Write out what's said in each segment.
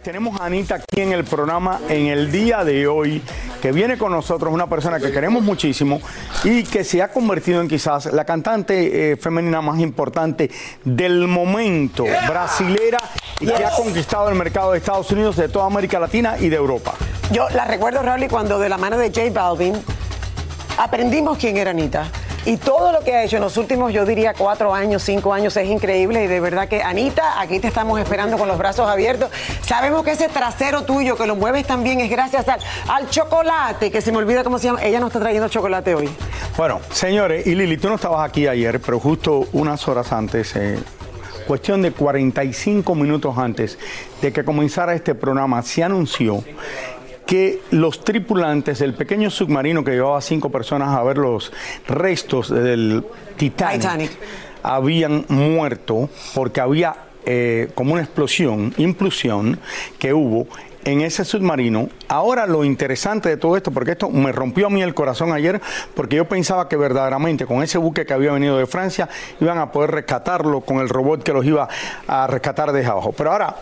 Tenemos a Anita aquí en el programa en el día de hoy, que viene con nosotros una persona que queremos muchísimo y que se ha convertido en quizás la cantante eh, femenina más importante del momento, brasilera, y que ha conquistado el mercado de Estados Unidos, de toda América Latina y de Europa. Yo la recuerdo, Raúl, cuando de la mano de J Balvin aprendimos quién era Anita. Y todo lo que ha hecho en los últimos, yo diría, cuatro años, cinco años, es increíble. Y de verdad que, Anita, aquí te estamos esperando con los brazos abiertos. Sabemos que ese trasero tuyo, que lo mueves también, es gracias al, chocolate, que se me olvida cómo se llama. Ella nos está trayendo chocolate hoy. Bueno, señores, y Lili, tú no estabas aquí ayer, pero justo unas horas antes, eh, cuestión de 45 minutos antes de que comenzara este programa, se anunció que los tripulantes del pequeño submarino que llevaba cinco personas a ver los restos del Titanic, Titanic. habían muerto porque había eh, como una explosión, implosión que hubo en ese submarino. Ahora lo interesante de todo esto, porque esto me rompió a mí el corazón ayer, porque yo pensaba que verdaderamente con ese buque que había venido de Francia iban a poder rescatarlo con el robot que los iba a rescatar desde abajo. Pero ahora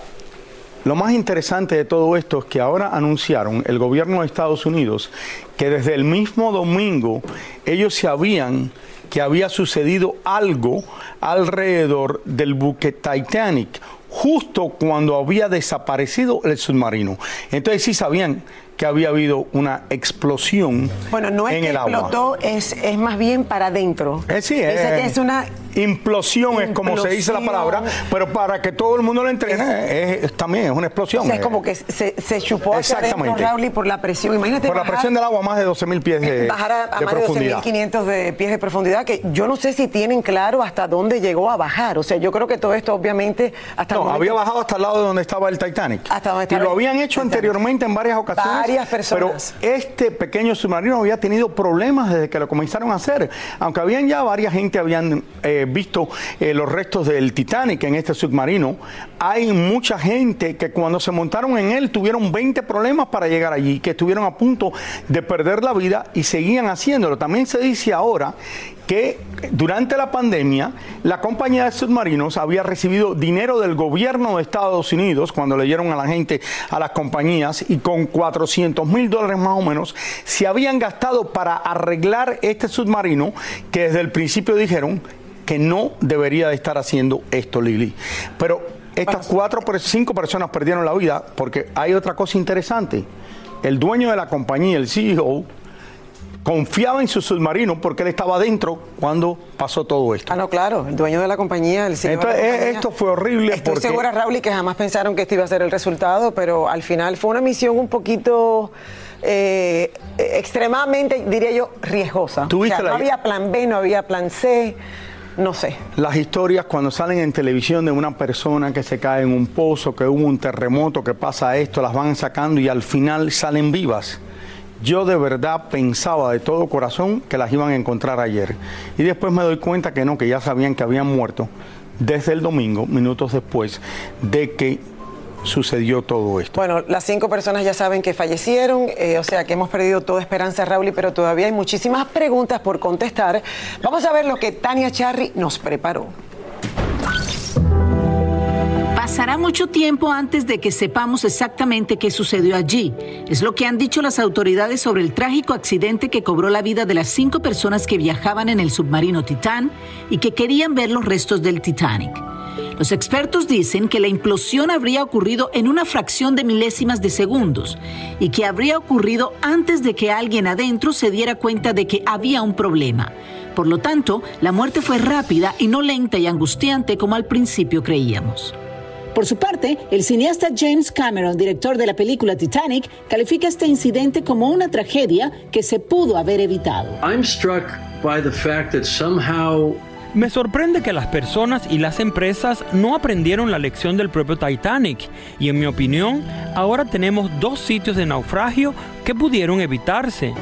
lo más interesante de todo esto es que ahora anunciaron el gobierno de Estados Unidos que desde el mismo domingo ellos sabían que había sucedido algo alrededor del buque Titanic, justo cuando había desaparecido el submarino. Entonces sí sabían que había habido una explosión Bueno, no es en que el agua. explotó, es, es más bien para adentro. Eh, sí, es, eh, es una implosión, es como se dice la palabra, pero para que todo el mundo lo entrene, es, también es una explosión. O sea, es eh. como que se, se chupó hacia adentro, Exactamente. Raúl, y por la presión. Imagínate Por la presión del agua, más de 12.000 pies de, bajar a, a de más de profundidad. 12.500 de pies de profundidad, que yo no sé si tienen claro hasta dónde llegó a bajar. O sea, yo creo que todo esto, obviamente, hasta No, momento- había bajado hasta el lado de donde estaba el Titanic. Hasta donde y estaba lo el habían hecho Titanic. anteriormente en varias ocasiones. Varias personas. Pero este pequeño submarino había tenido problemas desde que lo comenzaron a hacer. Aunque habían ya varias gente habían eh, visto eh, los restos del Titanic en este submarino, hay mucha gente que cuando se montaron en él tuvieron 20 problemas para llegar allí, que estuvieron a punto de perder la vida y seguían haciéndolo. También se dice ahora que durante la pandemia la compañía de submarinos había recibido dinero del gobierno de Estados Unidos cuando le dieron a la gente, a las compañías, y con 400 mil dólares más o menos se habían gastado para arreglar este submarino que desde el principio dijeron que no debería de estar haciendo esto, Lili. Pero estas cuatro, cinco personas perdieron la vida porque hay otra cosa interesante. El dueño de la compañía, el CEO, confiaba en su submarino porque él estaba adentro cuando pasó todo esto. Ah, no, claro, el dueño de la compañía, el señor. Entonces, de la compañía. esto fue horrible Estoy porque- segura, Raúl, y que jamás pensaron que este iba a ser el resultado, pero al final fue una misión un poquito eh, extremadamente, diría yo, riesgosa. ¿Tuviste O sea, la- no había plan B, no había plan C, no sé. Las historias cuando salen en televisión de una persona que se cae en un pozo, que hubo un terremoto, que pasa esto, las van sacando y al final salen vivas. Yo de verdad pensaba de todo corazón que las iban a encontrar ayer. Y después me doy cuenta que no, que ya sabían que habían muerto desde el domingo, minutos después de que sucedió todo esto. Bueno, las cinco personas ya saben que fallecieron, eh, o sea que hemos perdido toda esperanza, Raúl, pero todavía hay muchísimas preguntas por contestar. Vamos a ver lo que Tania Charry nos preparó. Pasará mucho tiempo antes de que sepamos exactamente qué sucedió allí. Es lo que han dicho las autoridades sobre el trágico accidente que cobró la vida de las cinco personas que viajaban en el submarino Titán y que querían ver los restos del Titanic. Los expertos dicen que la implosión habría ocurrido en una fracción de milésimas de segundos y que habría ocurrido antes de que alguien adentro se diera cuenta de que había un problema. Por lo tanto, la muerte fue rápida y no lenta y angustiante como al principio creíamos. Por su parte, el cineasta James Cameron, director de la película Titanic, califica este incidente como una tragedia que se pudo haber evitado. I'm struck by the fact that somehow Me sorprende que las personas y las empresas no aprendieron la lección del propio Titanic y en mi opinión ahora tenemos dos sitios de naufragio que pudieron evitarse.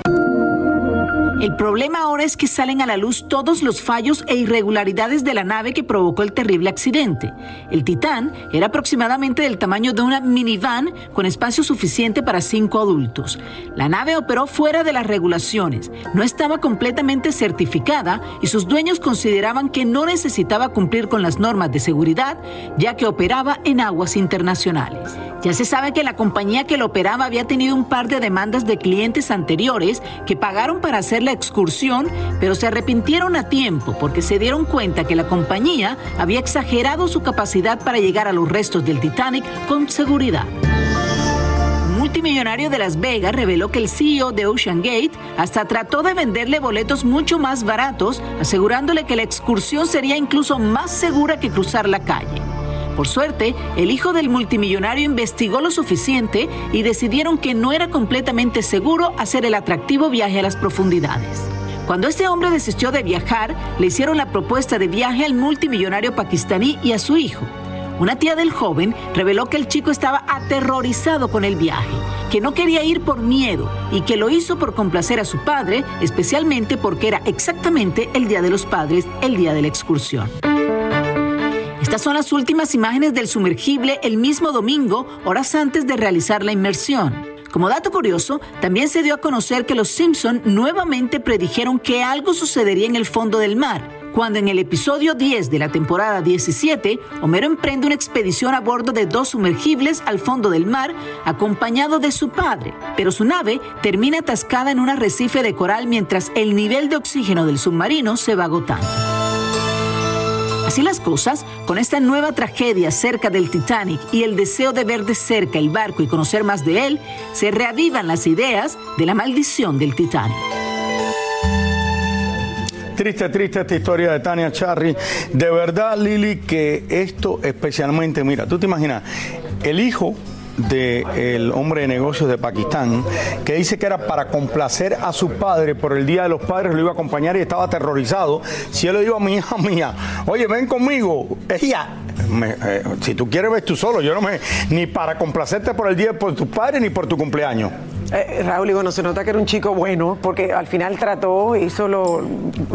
El problema ahora es que salen a la luz todos los fallos e irregularidades de la nave que provocó el terrible accidente. El Titán era aproximadamente del tamaño de una minivan con espacio suficiente para cinco adultos. La nave operó fuera de las regulaciones, no estaba completamente certificada y sus dueños consideraban que no necesitaba cumplir con las normas de seguridad ya que operaba en aguas internacionales. Ya se sabe que la compañía que lo operaba había tenido un par de demandas de clientes anteriores que pagaron para hacer la excursión, pero se arrepintieron a tiempo porque se dieron cuenta que la compañía había exagerado su capacidad para llegar a los restos del Titanic con seguridad. Multimillonario de Las Vegas reveló que el CEO de Ocean Gate hasta trató de venderle boletos mucho más baratos, asegurándole que la excursión sería incluso más segura que cruzar la calle. Por suerte, el hijo del multimillonario investigó lo suficiente y decidieron que no era completamente seguro hacer el atractivo viaje a las profundidades. Cuando este hombre desistió de viajar, le hicieron la propuesta de viaje al multimillonario pakistaní y a su hijo. Una tía del joven reveló que el chico estaba aterrorizado con el viaje, que no quería ir por miedo y que lo hizo por complacer a su padre, especialmente porque era exactamente el Día de los Padres, el día de la excursión. Estas son las últimas imágenes del sumergible el mismo domingo, horas antes de realizar la inmersión. Como dato curioso, también se dio a conocer que los Simpson nuevamente predijeron que algo sucedería en el fondo del mar, cuando en el episodio 10 de la temporada 17, Homero emprende una expedición a bordo de dos sumergibles al fondo del mar, acompañado de su padre, pero su nave termina atascada en un arrecife de coral mientras el nivel de oxígeno del submarino se va agotando. Así las cosas, con esta nueva tragedia cerca del Titanic y el deseo de ver de cerca el barco y conocer más de él, se reavivan las ideas de la maldición del Titanic. Triste, triste esta historia de Tania Charry. De verdad, Lili, que esto especialmente, mira, tú te imaginas, el hijo del hombre de negocios de Pakistán, que dice que era para complacer a su padre por el Día de los Padres, lo iba a acompañar y estaba aterrorizado. Si él le dijo a mi hija mía, oye, ven conmigo, ella, me- eh, si tú quieres ves tú solo, yo no me, ni para complacerte por el Día por tu padre ni por tu cumpleaños. Eh, Raúl, y bueno, se nota que era un chico bueno, porque al final trató, hizo lo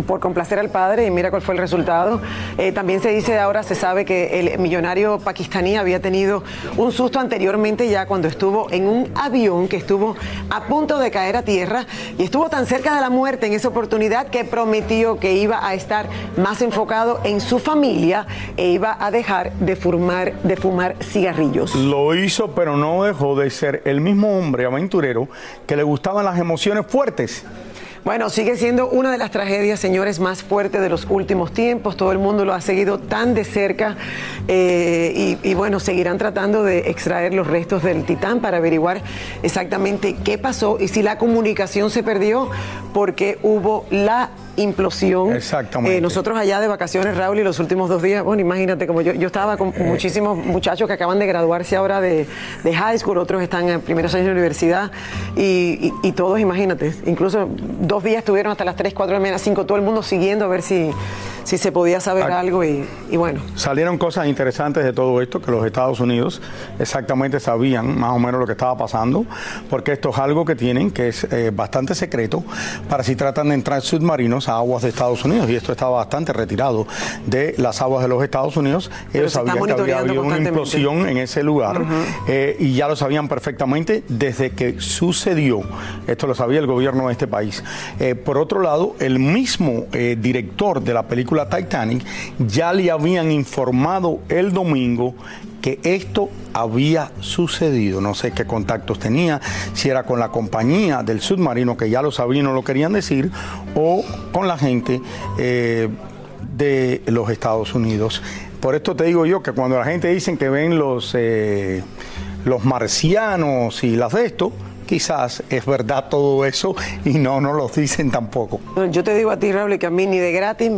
por complacer al padre y mira cuál fue el resultado. Eh, también se dice ahora, se sabe que el millonario pakistaní había tenido un susto anteriormente ya cuando estuvo en un avión que estuvo a punto de caer a tierra y estuvo tan cerca de la muerte en esa oportunidad que prometió que iba a estar más enfocado en su familia e iba a dejar de fumar, de fumar cigarrillos. Lo hizo, pero no dejó de ser el mismo hombre aventurero que le gustaban las emociones fuertes. Bueno, sigue siendo una de las tragedias, señores, más fuertes de los últimos tiempos. Todo el mundo lo ha seguido tan de cerca eh, y, y, bueno, seguirán tratando de extraer los restos del Titán para averiguar exactamente qué pasó y si la comunicación se perdió porque hubo la implosión. Exactamente. Eh, nosotros allá de vacaciones, Raúl, y los últimos dos días, bueno, imagínate, como yo, yo estaba con Eh. muchísimos muchachos que acaban de graduarse ahora de, de high school, otros están en primeros años de universidad, y, y- y todos, imagínate, incluso dos días estuvieron hasta las 3, 4 de la mañana, 5, todo el mundo siguiendo a ver si, si se podía saber Ah. algo, y, y bueno. Salieron cosas interesantes de todo esto, que los Estados Unidos exactamente sabían más o menos lo que estaba pasando, porque esto es algo que tienen, que es eh, bastante secreto, para si tratan de entrar submarinos a aguas de Estados Unidos, y esto estaba bastante retirado de las aguas de los Estados Unidos. Ellos sabían que había habido una implosión en ese lugar, eh, y ya lo sabían perfectamente desde que sucedió. Esto lo sabía el gobierno de este país. Eh, por otro lado, el mismo director de la película Titanic ya le habían informado el domingo que esto había sucedido. No sé qué contactos tenía, si era con la compañía del submarino, que ya lo sabían y no lo querían decir, o con la gente eh, de los Estados Unidos. Por esto te digo yo que cuando la gente dicen que ven los, eh, los marcianos y las de esto, quizás es verdad todo eso y no, no los dicen tampoco. Yo te digo a ti, Raúl, que a mí ni de gratis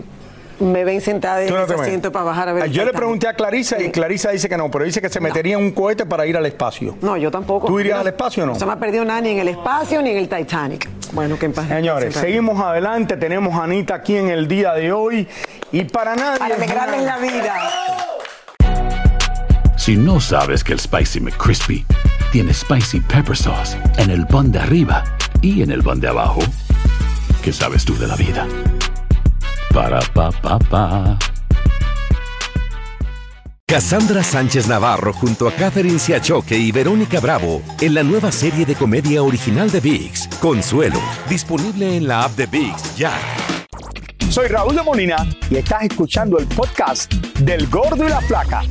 me ven sentada en no asiento para bajar a ver. el Yo le pregunté a Clarisa y Clarisa dice que no, pero dice que se metería en un cohete para ir al espacio. No, yo tampoco. ¿Tú irías al espacio o no? No se me ha perdido nada ni en el espacio ni en el Titanic. Bueno, que en paz. Señores, seguimos adelante. Tenemos a Anita aquí en el día de hoy y para nadie. Para alegrarles la vida. Si no sabes que el Spicy McCrispy tiene Spicy Pepper Sauce en el pan de arriba y en el pan de abajo, ¿qué sabes tú de la vida? Para, pa, pa, pa. Cassandra Sánchez Navarro junto a Catherine Siachoque y Verónica Bravo en la nueva serie de comedia original de VIX, Consuelo, disponible en la app de VIX ya. Soy Raúl de Molina y estás escuchando el podcast del Gordo y la Flaca.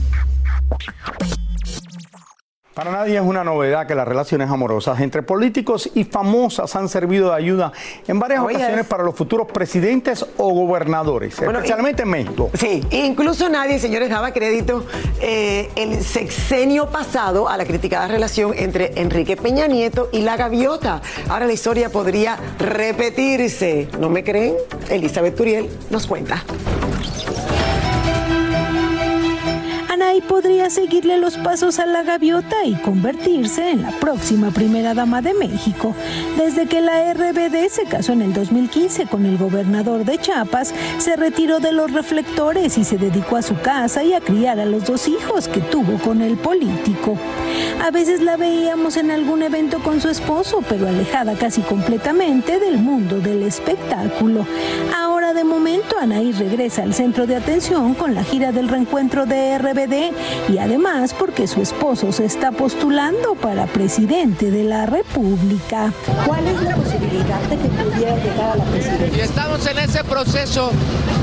Para nadie es una novedad que las relaciones amorosas entre políticos y famosas han servido de ayuda en varias Oye, ocasiones es- para los futuros presidentes o gobernadores, Bueno, especialmente en México. Sí, incluso nadie, señores, daba crédito eh, el sexenio pasado a la criticada relación entre Enrique Peña Nieto y la gaviota. Ahora la historia podría repetirse. ¿No me creen? Elizabeth Turiel nos cuenta. Anaí podría seguirle los pasos a la gaviota y convertirse en la próxima primera dama de México. Desde que la RBD se casó en el 2015 con el gobernador de Chiapas, se retiró de los reflectores y se dedicó a su casa y a criar a los dos hijos que tuvo con el político. A veces la veíamos en algún evento con su esposo, pero alejada casi completamente del mundo del espectáculo. Ahora de momento Anaí regresa al centro de atención con la gira del reencuentro de RBD y además porque su esposo se está postulando para presidente de la República. ¿Cuál es la posibilidad de que pudiera llegar a la presidencia? Y estamos en ese proceso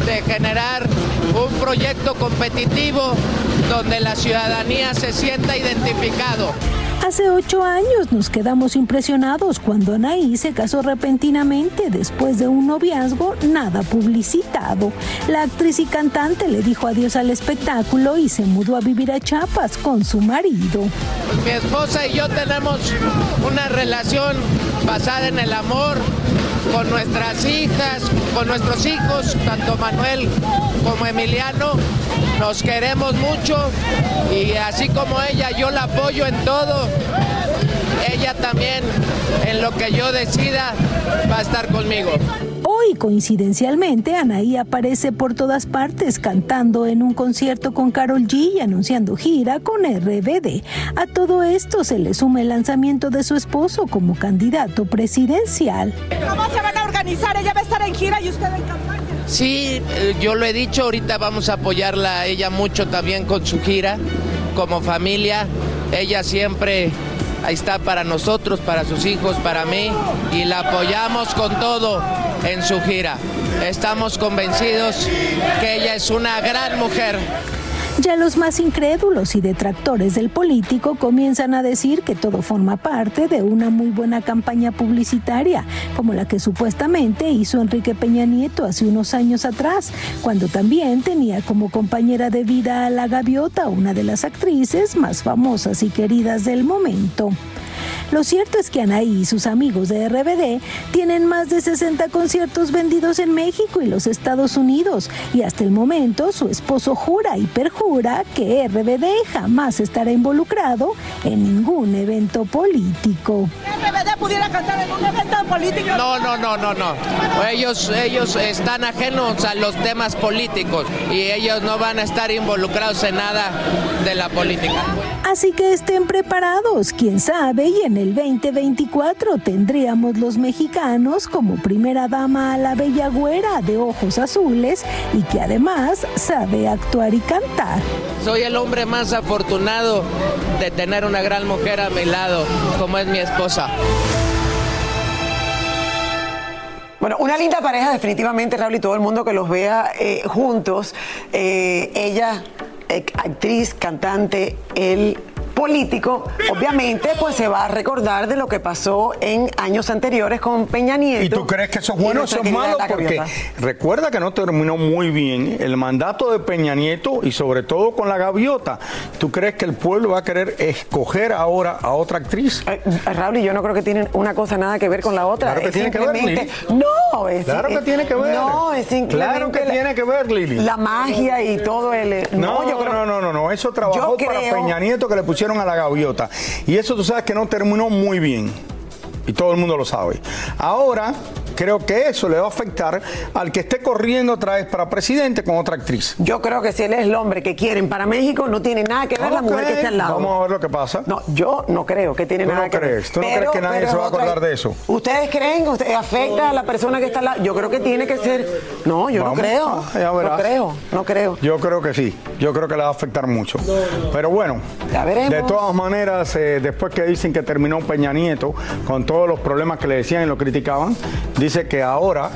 de generar un proyecto competitivo donde la ciudadanía se sienta identificado. Hace ocho años nos quedamos impresionados cuando Anaí se casó repentinamente después de un noviazgo nada publicitado. La actriz y cantante le dijo adiós al espectáculo y se mudó a vivir a Chiapas con su marido. Mi esposa y yo tenemos una relación basada en el amor con nuestras hijas, con nuestros hijos, tanto Manuel como Emiliano. Nos queremos mucho y así como ella, yo la apoyo en todo. Ella también, en lo que yo decida, va a estar conmigo. Hoy, coincidencialmente, Anaí aparece por todas partes cantando en un concierto con Carol G y anunciando gira con RBD. A todo esto se le suma el lanzamiento de su esposo como candidato presidencial. ¿Cómo se van a organizar? Ella va a estar en gira y usted en campaña. Sí, eh, yo lo he dicho, ahorita vamos a apoyarla a ella mucho también con su gira, como familia. Ella siempre ahí está para nosotros, para sus hijos, para mí, y la apoyamos con todo en su gira. Estamos convencidos que ella es una gran mujer. Ya los más incrédulos y detractores del político comienzan a decir que todo forma parte de una muy buena campaña publicitaria, como la que supuestamente hizo Enrique Peña Nieto hace unos años atrás, cuando también tenía como compañera de vida a la gaviota, una de las actrices más famosas y queridas del momento. Lo cierto es que Anaí y sus amigos de RBD tienen más de 60 conciertos vendidos en México y los Estados Unidos y hasta el momento su esposo jura y perjura que RBD jamás estará involucrado en ningún evento político. ¿RBD pudiera cantar en un evento político? No, no, no, no, no. Ellos, ellos están ajenos a los temas políticos y ellos no van a estar involucrados en nada de la política. Así que estén preparados, quién sabe, y en el 2024 tendríamos los mexicanos como primera dama a la bella güera de ojos azules y que además sabe actuar y cantar. Soy el hombre más afortunado de tener una gran mujer a mi lado, como es mi esposa. Bueno, una linda pareja definitivamente, Raúl, y todo el mundo que los vea eh, juntos. Eh, ella, eh, actriz, cantante, él político, obviamente, pues se va a recordar de lo que pasó en años anteriores con Peña Nieto. ¿Y tú crees que eso es bueno o eso es malo? Porque recuerda que no terminó muy bien el mandato de Peña Nieto y sobre todo con la gaviota. ¿Tú crees que el pueblo va a querer escoger ahora a otra actriz? Eh, Raúl, y yo no creo que tienen una cosa nada que ver con la otra. Claro que Es tiene que ver, Lili. No, es Claro que tiene que ver. No, es simplemente Claro que la- tiene que ver, Lili. La magia y todo el. No, yo creo- no, no, no, no, eso trabajó para Peña Nieto que le pusieron a la gaviota. Y eso tú sabes que no terminó muy bien. Y todo el mundo lo sabe. Ahora, creo que eso le va a afectar al que esté corriendo otra vez para presidente con otra actriz. Yo creo que si él es el hombre que quieren para México, no tiene nada que ver la mujer que está al lado. Vamos a ver lo que pasa. No, yo no creo que tiene ¿Tú nada no que ver. crees? ¿Tú no crees que nadie pero se va a otra- acordar de eso? ¿Ustedes creen? ¿Usted afecta a la persona que está al lado? Yo creo que tiene que ser. No, yo Vamos, no creo. ah, ya no verás. creo, no creo. Yo creo que sí, yo creo que le va a afectar mucho. Pero bueno, veremos. de todas maneras, eh, después que dicen que terminó Peña Nieto, con todos los problemas que le decían y lo criticaban, dice que ahora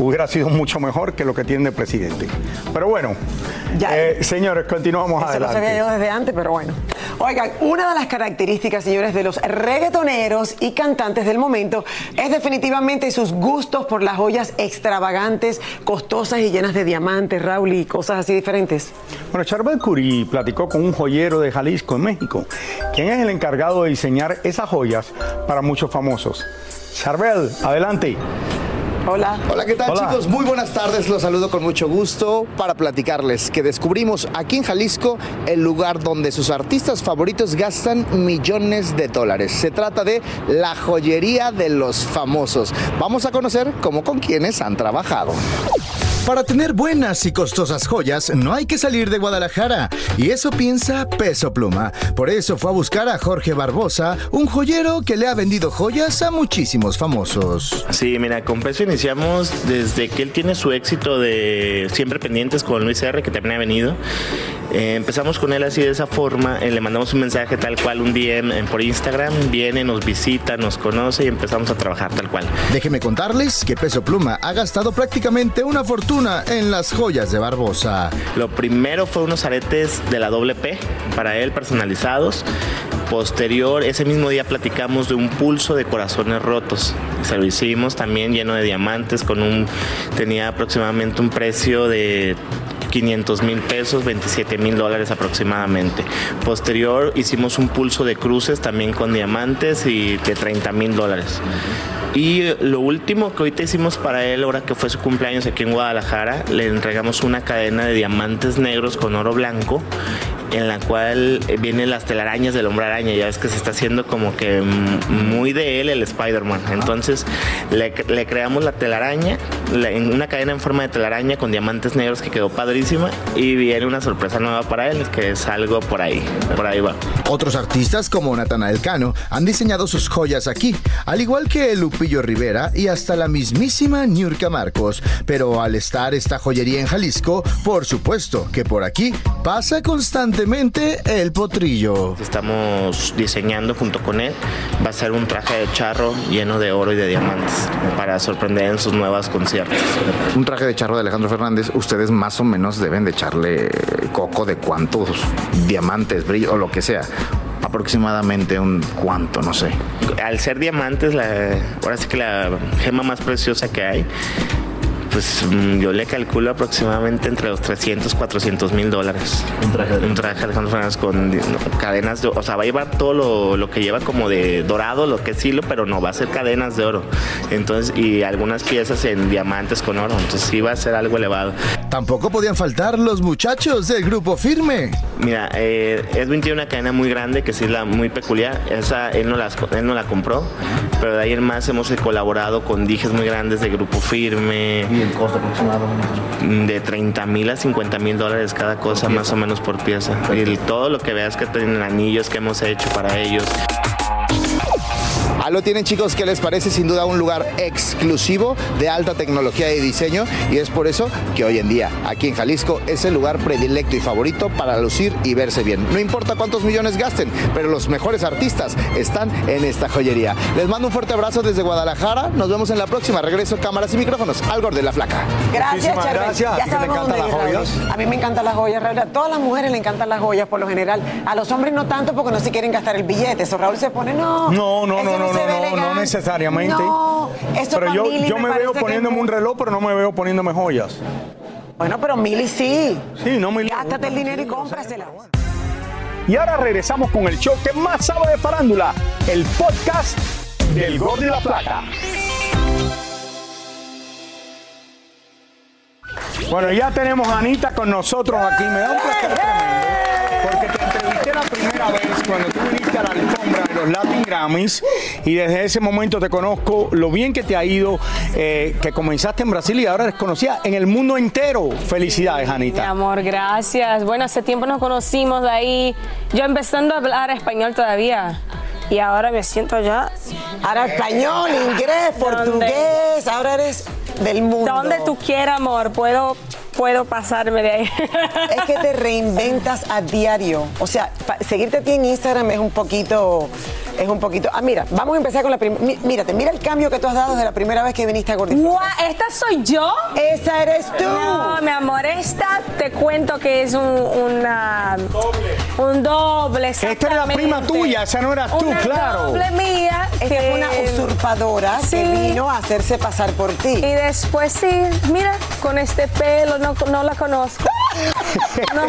hubiera sido mucho mejor que lo que tiene de presidente. Pero bueno, eh, señores, continuamos Eso lo adelante. sabía yo desde antes, pero bueno. Oigan, una de las características, señores, de los reggaetoneros y cantantes del momento es definitivamente sus gustos por las joyas extravagantes, costosas y llenas de diamantes, Raúl, y cosas así diferentes. Bueno, Charbel Curí platicó con un joyero de Jalisco, en México, quien es el encargado de diseñar esas joyas para muchos famosos. Charbel, adelante. Hola. Hola, ¿qué tal Hola. chicos? Muy buenas tardes, los saludo con mucho gusto para platicarles que descubrimos aquí en Jalisco el lugar donde sus artistas favoritos gastan millones de dólares. Se trata de la joyería de los famosos. Vamos a conocer cómo con quienes han trabajado. Para tener buenas y costosas joyas no hay que salir de Guadalajara y eso piensa Peso Pluma. Por eso fue a buscar a Jorge Barbosa, un joyero que le ha vendido joyas a muchísimos famosos. Sí, mira, con Peso iniciamos desde que él tiene su éxito de Siempre Pendientes con Luis R, que también ha venido. Eh, empezamos con él así de esa forma, eh, le mandamos un mensaje tal cual un día en- en- por Instagram, viene, nos visita, nos conoce y empezamos a trabajar tal cual. Déjenme contarles que Peso Pluma ha gastado prácticamente una fortuna en las joyas de Barbosa. Lo primero fue unos aretes de la doble P para él personalizados. Posterior, ese mismo día platicamos de un pulso de corazones rotos. Se lo hicimos también lleno de diamantes, con un tenía aproximadamente un precio de 500 mil pesos, 27 mil dólares aproximadamente. Posterior hicimos un pulso de cruces también con diamantes y de 30 mil dólares. Y lo último que ahorita hicimos para él, ahora que fue su cumpleaños aquí en Guadalajara, le entregamos una cadena de diamantes negros con oro blanco, en la cual vienen las telarañas del hombre araña. Ya ves que se está haciendo como que muy de él el Spider-Man. Entonces le, le creamos la telaraña, la- en una cadena en forma de telaraña con diamantes negros que quedó padrísima. Y viene una sorpresa nueva para él, que es algo por ahí. Por ahí va. Otros artistas como Natanael Cano han diseñado sus joyas aquí, al igual que Lupillo Rivera y hasta la mismísima Niurka Marcos. Pero al estar esta joyería en Jalisco, por supuesto que por aquí pasa constantemente el potrillo. Estamos diseñando junto con él, va a ser un traje de charro lleno de oro y de diamantes para sorprender en sus nuevos conciertos. Un traje de charro de Alejandro Fernández, ustedes más o menos deben de echarle coco de cuántos diamantes, brillo o lo que sea. Aproximadamente un cuánto, no sé. Al ser diamantes, la, ahora sí que la gema más preciosa que hay, pues mm, yo le calculo aproximadamente entre los 300, 400 mil dólares. Un traje, un traje de Alejandro Fernández con no, cadenas de O sea, va a llevar todo lo, lo, que lleva como de dorado, lo que es hilo, pero no, va a ser cadenas de oro. Entonces, y algunas piezas en diamantes con oro. Entonces sí va a ser algo elevado. Tampoco podían faltar los muchachos del grupo firme. Mira, eh, Edwin tiene una cadena muy grande que sí es la muy peculiar. Esa él no, las, él no la compró, pero de ahí en más hemos colaborado con dijes muy grandes de grupo firme. ¿Y el costo aproximado? De 30 mil a 50 mil dólares cada cosa, más o menos por pieza. Y todo lo que veas que tienen anillos que hemos hecho para ellos. Lo tienen chicos, ¿qué les parece? Sin duda un lugar exclusivo de alta tecnología y diseño y es por eso que hoy en día aquí en Jalisco es el lugar predilecto y favorito para lucir y verse bien. No importa cuántos millones gasten, pero los mejores artistas están en esta joyería. Les mando un fuerte abrazo desde Guadalajara, nos vemos en la próxima. Regreso cámaras y micrófonos al Gordo de la Flaca. Gracias, gracias. Ya ¿A sabemos dónde las joyas? Mí me encantan las joyas, Raúl. A todas las mujeres le encantan las joyas por lo general. A los hombres no tanto porque no se quieren gastar el billete. Eso Raúl se pone, no. No, no, no, no, no, no, no necesariamente. No, eso pero yo, yo me me, veo que poniéndome un reloj, pero no me veo poniéndome joyas. Bueno, pero Mili sí. Sí, no Mili. Gástate el dinero y cómprasela. Y ahora regresamos con el show que más sabe de farándula, el podcast del Gordo y la Plata. Bueno, ya tenemos a Anita con nosotros aquí. Me da un placer tremendo porque te entrevisté la primera vez cuando tú viniste a la alfombra de los Latin Grammys y desde ese momento te conozco lo bien que te ha ido, eh, que comenzaste en Brasil y ahora eres conocida en el mundo entero. Felicidades, Mi Anita. amor, gracias. Bueno, hace tiempo nos conocimos de ahí. Yo empezando a hablar español todavía. Y ahora me siento ya. Ahora español, inglés, portugués, ahora eres del mundo. Donde tú quieras, amor. Puedo, puedo pasarme de ahí. Es que te reinventas a diario. O sea, seguirte a ti en Instagram es un poquito, es un poquito. Ah, mira, vamos a empezar con la primera. Mírate, mira el cambio que tú has dado desde la primera vez que viniste a Gordita. Guau, ¿Esta soy yo? Esa eres tú. No, mi amor, esta te cuento que es un, una, un doble. Esta era la prima tuya, esa no eras tú, Una claro. doble mía. Esta que- es una usurpadora que Sí. vino a hacerse pasar por ti. Y después sí, mira, con este pelo no, no la conozco. No,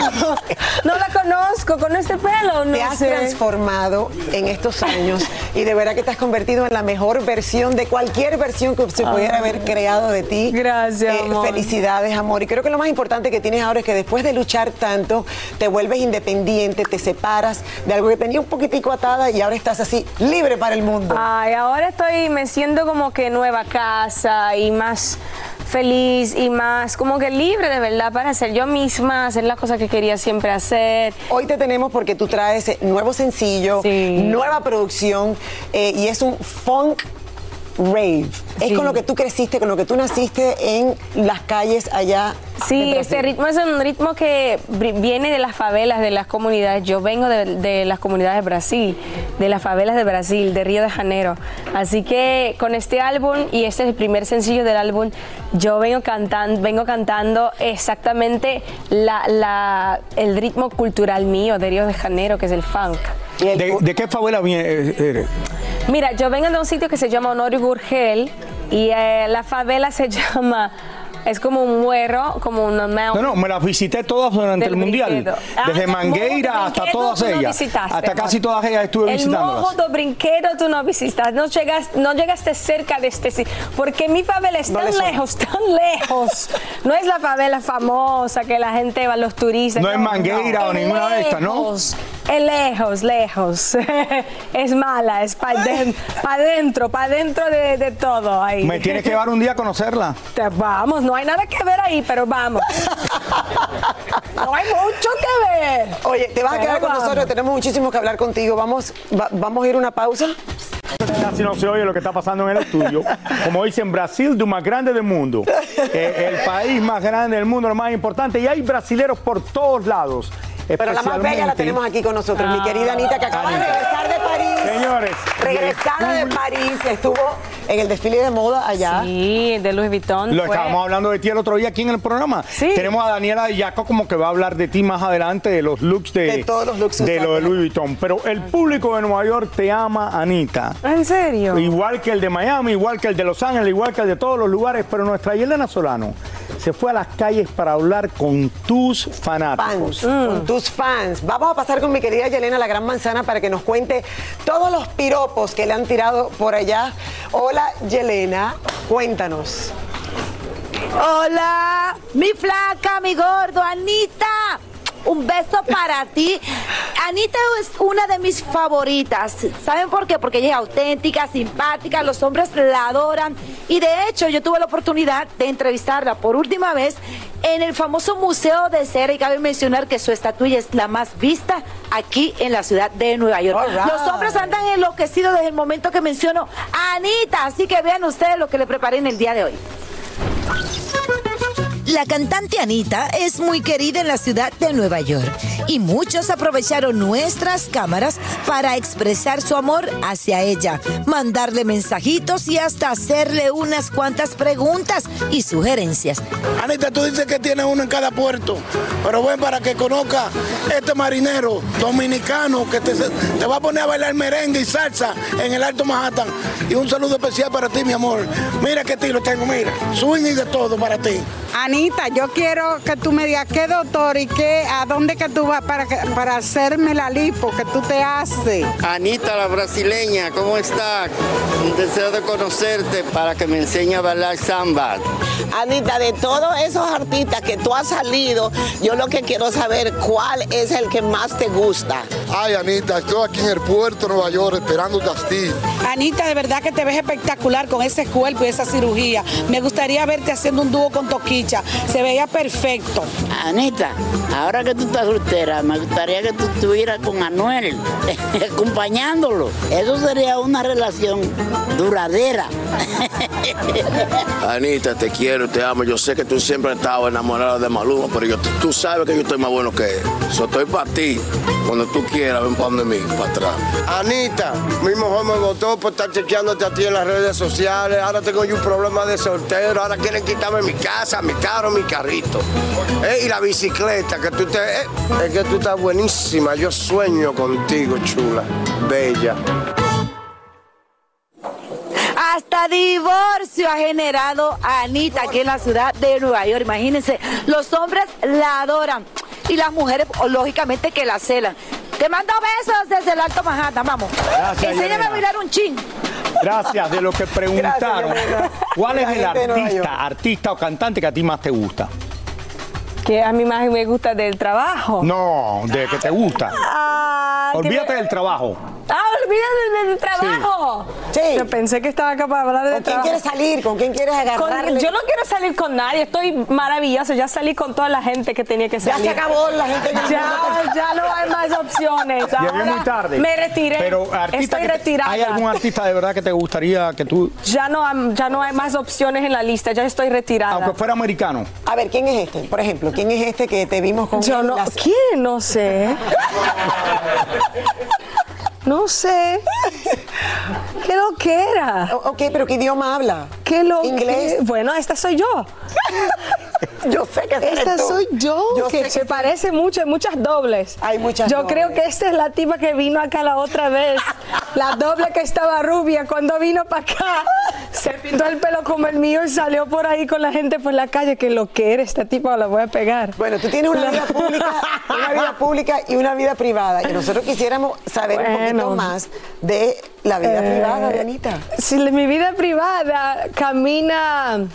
no, la conozco con este pelo, no te has sé. transformado en estos años y de verdad que te has convertido en la mejor versión de cualquier versión que se pudiera haber creado de ti. Gracias, Eh, amor. Felicidades, amor. Y creo que lo más importante que tienes ahora es que después de luchar tanto, te vuelves independiente, te separas de algo que tenía un poquitico atada y ahora estás así, libre para el mundo. Ay, ahora estoy, me siento como que nueva casa y más feliz y más como que libre de verdad para ser yo misma, hacer las cosas que quería siempre hacer. Hoy te tenemos porque tú traes nuevo sencillo, nueva producción eh, y es un funk rave. Es Sí. con lo que tú creciste, con lo que tú naciste en las calles allá. Sí, este ritmo es un ritmo que viene de las favelas, de las comunidades. Yo vengo de, de las comunidades de Brasil, de las favelas de Brasil, de Río de Janeiro. Así que con este álbum, y este es el primer sencillo del álbum, yo vengo cantando, vengo cantando exactamente la- la- el ritmo cultural mío de Río de Janeiro, que es el funk. ¿De, de qué favela viene- eh, eres? Mira, yo vengo de un sitio que se llama Honorio Gurgel y eh, la favela se llama, es como un muerro, como una No, no, me las visité todas durante el mundial. Ah, Desde mojo Mangueira hasta todas no ellas. hasta casi todas ellas estuve el visitándolas. mojo do brinquedo tú no visitas, no llegas, no llegaste cerca de este sitio, porque mi favela es No tan lejos, tan lejos. No es la favela famosa que la gente va, los turistas. No es Mangueira o ninguna de estas, ¿no? Lejos, Es lejos, lejos. es mala, es para adentro, para adentro de, de todo ahí. Me tienes que llevar un día a conocerla. Te- Vamos, no hay nada que ver ahí, pero vamos. No hay mucho que ver. Oye, te vas a Pero quedar con vamos. nosotros, tenemos muchísimo que hablar contigo. Vamos, va- vamos a ir a una pausa. Casi no se oye lo que está pasando en el estudio. Como dicen, Brasil, lo más grande del mundo. Eh, el país más grande del mundo, lo más importante. Y hay brasileros por todos lados. Pero la más bella la tenemos aquí con nosotros, mi querida Anita, que acaba de Anita. regresar de París. Señores, Regresada de París, estuvo en el desfile de moda allá. Sí, de Louis Vuitton. Lo fue- estábamos hablando de ti el otro día aquí en el programa. Tenemos a Daniela de Yaco como que va a hablar de ti más adelante, de los looks de, De todos los looks de lo de Louis Vuitton. Pero el público de Nueva York te ama, Anita. ¿En serio? Igual que el de Miami, igual que el de Los Ángeles, igual que el de todos los lugares. Pero nuestra Yelena Solano se fue a las calles para hablar con tus fanáticos. fans, con tus fans. Vamos a pasar con mi querida Yelena La Gran Manzana para que nos cuente todos los piropos que le han tirado por allá. Hola, Yelena, cuéntanos. Hola, mi flaca, mi gordo, Anita. Un beso para ti. Anita es una de mis favoritas. ¿Saben por qué? Porque ella es auténtica, simpática, los hombres la adoran. Y de hecho, yo tuve la oportunidad de entrevistarla por última vez en el famoso Museo de Cera. Y cabe mencionar que su estatuilla es la más vista aquí en la ciudad de Nueva York. Right. Los hombres andan enloquecidos desde el momento que menciono a Anita. Así que vean ustedes lo que le preparé en el día de hoy. La cantante Anita es muy querida en la ciudad de Nueva York y muchos aprovecharon nuestras cámaras para expresar su amor hacia ella, mandarle mensajitos y hasta hacerle unas cuantas preguntas y sugerencias. Anita, tú dices que tiene uno en cada puerto, pero ven para que conozca este marinero dominicano que te, te va a poner a bailar merengue y salsa en el Alto Manhattan. Y un saludo especial para ti, mi amor. Mira qué estilo tengo, mira. Swing y de todo para ti. Anita, yo quiero que tú me digas qué doctor y qué, a dónde que tú vas para, para hacerme la lipo que tú te haces. Anita, la brasileña, ¿cómo está? Un deseo de conocerte para que me enseñe a bailar samba. Anita, de todos esos artistas que tú has salido, yo lo que quiero saber cuál es el que más te gusta. Ay, Anita, estoy aquí en el puerto de Nueva York esperándote a ti. Anita, de verdad que te ves espectacular con ese cuerpo y esa cirugía. Me gustaría verte haciendo un dúo con Toquicha. Se veía perfecto. Anita, ahora que tú estás soltera, me gustaría que tú estuvieras con Anuel, acompañándolo. Eso sería una relación duradera. Anita, te quiero, te amo. Yo sé que tú siempre has estado enamorada de Maluma, pero yo, tú sabes que yo estoy más bueno que él. So, estoy para ti. Cuando tú quieras, ven para donde mí, para atrás. Anita, mi mujer me votó por estar chequeándote a ti en las redes sociales. Ahora tengo yo un problema de soltero. Ahora quieren quitarme mi casa, mi mi carrito. Eh, y la bicicleta, que tú te. eh, es que tú estás buenísima. Yo sueño contigo, chula. Bella. Hasta divorcio ha generado a Anita aquí en la ciudad de Nueva York. Imagínense, los hombres la adoran y las mujeres, lógicamente, que la celan. Te mando besos desde el Alto Manhattan, vamos. Gracias, Enséñame Yelena. a bailar un chin. Gracias de lo que preguntaron. ¿Cuál es el artista, artista o cantante que a ti más te gusta? Que a mí más me gusta del trabajo. No, de que te gusta. Ah, que Olvídate me- del trabajo. Ah, olvídate del, trabajo. Yo pensé que estaba capaz de hablar de ¿Con quién quieres salir? ¿Con quién quieres agarrarle? yo no quiero salir con nadie, estoy maravillosa. Ya salí con toda la gente que tenía que Ya salir. se acabó la gente Ya, mundo. ya no hay más opciones. Llegué Ahora muy tarde. Me retiré. Pero artista estoy retirada. ¿Hay algún artista de verdad que te gustaría que tú, Ya no, hay- ya no hay más opciones en la lista, ya estoy retirada. aunque fuera americano? A ver, ¿quién es este? Por ejemplo, ¿quién es este que te vimos con Yo no, las- ¿Quién? No sé. No sé. ¿Qué lo que era? ok, pero ¿qué idioma habla? ¿Qué lo Inglés. que- Bueno, esta soy yo. Yo sé que Esta tú. soy yo, Yo que se parece mucho, hay muchas dobles. Hay muchas Yo dobles. creo que esta es la tipa que vino acá la otra vez. La doble que estaba rubia cuando vino para acá. Se pintó el pelo como el mío y salió por ahí con la gente por la calle. Que lo que era esta tipa la voy a pegar. Bueno, tú tienes una vida pública, una vida pública y una vida privada. Y nosotros quisiéramos saber un poquito Bueno. más de la vida Eh, privada de Anita. Si mi vida privada camina.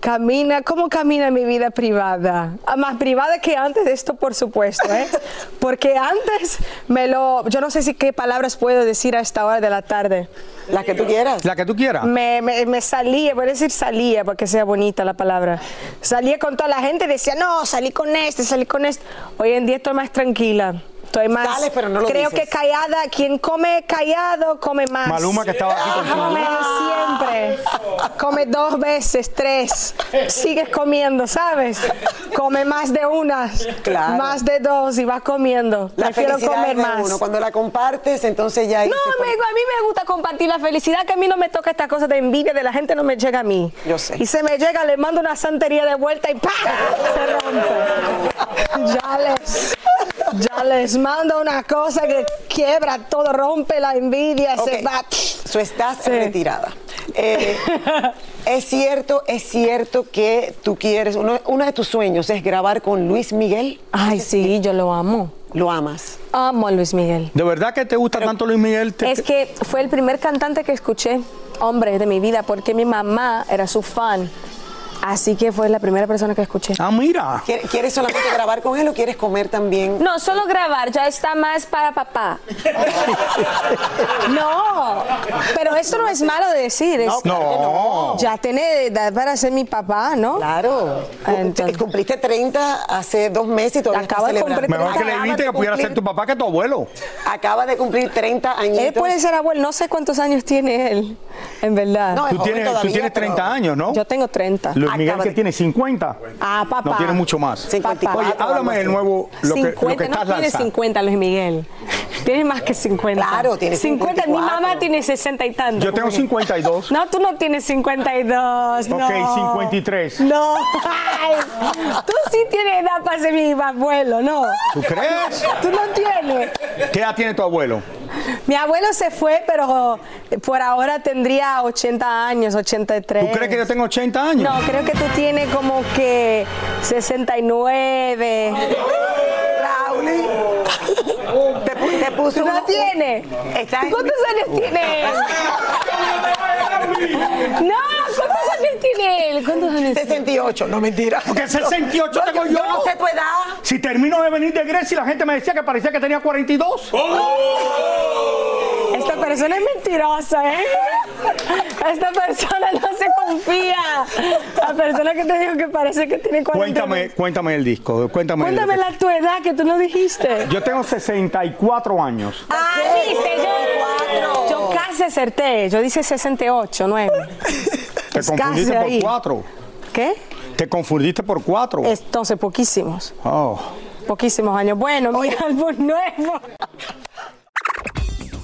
Camina, ¿cómo camina mi vida privada? Ah, Más privada que antes de esto, por supuesto, ¿eh? Porque antes me lo. Yo no sé si qué palabras puedo decir a esta hora de la tarde. La que tú quieras. La que tú quieras. Me, me, me salía, voy a decir salía porque sea bonita la palabra. Salía con toda la gente decía, no, salí con este, salí con este. Hoy en día estoy más tranquila. Estoy más. Sales, pero no lo creo dices. que callada, quien come callado, come más. Maluma, que estaba aquí contigo. Come siempre. Come dos veces, tres. Sigues comiendo, ¿sabes? Come más de unas, Claro. más de dos y vas comiendo. La Prefiero felicidad comer de más. uno. Cuando la compartes, entonces ya No, amigo, a mí me gusta compartir la felicidad, que a mí no me toca esta cosa de envidia de la gente, no me llega a mí. Yo sé. Y se me llega, le mando una santería de vuelta y ¡pa! Se rompe. Ya les, ya les mando una cosa que quiebra todo, rompe la envidia, se va. So, estás retirada. Eh, es cierto, es cierto que tú quieres, uno, uno de tus sueños es grabar con Luis Miguel. Ay, sí, yo lo amo. Lo amas. Amo a Luis Miguel. ¿De verdad que te gusta tanto Luis Miguel? Te- Es que fue el primer cantante que escuché, hombre, de mi vida, porque mi mamá era su fan. Así que fue la primera persona que escuché. Ah, mira. ¿Quiere- ¿Quieres solamente grabar con él o quieres comer también? No, solo grabar, ya está más para papá. No, pero esto no es malo de decir. es- No. Ya tiene edad para ser mi papá, ¿no? Claro. Entonces- Cumpliste 30 hace dos meses y todavía Acabo estás de cumplir Mejor que le Acaba dijiste de que pudiera cumplir- ser tu papá que tu abuelo. Acaba de cumplir 30 añitos. Él puede ser abuelo, no sé cuántos años tiene él, en verdad. No, Tú tienes, tú todavía, tienes pero- 30 años, ¿no? Yo tengo 30. Luis Miguel que de- tiene 50. Ah, papá. No tiene mucho más. 54, Oye, háblame así. nuevo, lo que, lo 50, que estás no tiene lanzando. 50 Luis Miguel. Tiene más que 50. Claro, tiene 50. Mi 54. mamá tiene 60 y tanto. Yo tengo 52. No, tú no tienes 52. Ok, no. 53. No. Ay, tú sí tienes edad para ser mi abuelo, ¿no? ¿Tú crees? Tú no tienes. ¿Qué edad tiene tu abuelo? Mi abuelo se fue, pero por ahora tendría 80 años, 83. ¿Tú crees que yo tengo 80 años? No, creo que tú tienes como que 69. Raúl, te, pu- te puso ¿Tú no un- tienes? ¿Cuántos años tiene él? No, ¿cuántos años tiene él? ¿Cuántos años tiene? 68, no mentira. Porque 68 tengo yo. Yo no sé tu edad. Si termino de venir de Grecia, la gente me decía que parecía que tenía 42. Esta persona es mentirosa, ¿eh? Esta persona no se confía. La persona que te dijo que parece que tiene 40 Cuéntame, cuéntame el disco. Cuéntame. el- Cuéntame la tu edad que tú no dijiste. Yo tengo 64 años. Ah, viste, yo, yo casi acerté. Yo dije 68, 9. Te confundiste por ahí. cuatro. ¿Qué? Te confundiste por cuatro. Entonces, poquísimos. Oh. Poquísimos años. Bueno, mi álbum nuevo.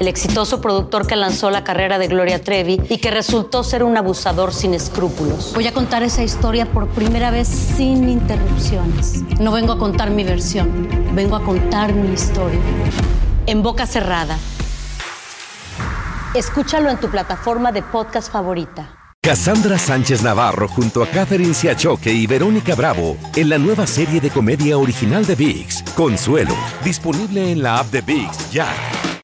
el exitoso productor que lanzó la carrera de Gloria Trevi y que resultó ser un abusador sin escrúpulos. Voy a contar esa historia por primera vez sin interrupciones. No vengo a contar mi versión, vengo a contar mi historia. En boca cerrada. Escúchalo en tu plataforma de podcast favorita. Cassandra Sánchez Navarro junto a Catherine Siachoque y Verónica Bravo en la nueva serie de comedia original de VIX, Consuelo, disponible en la app de VIX ya.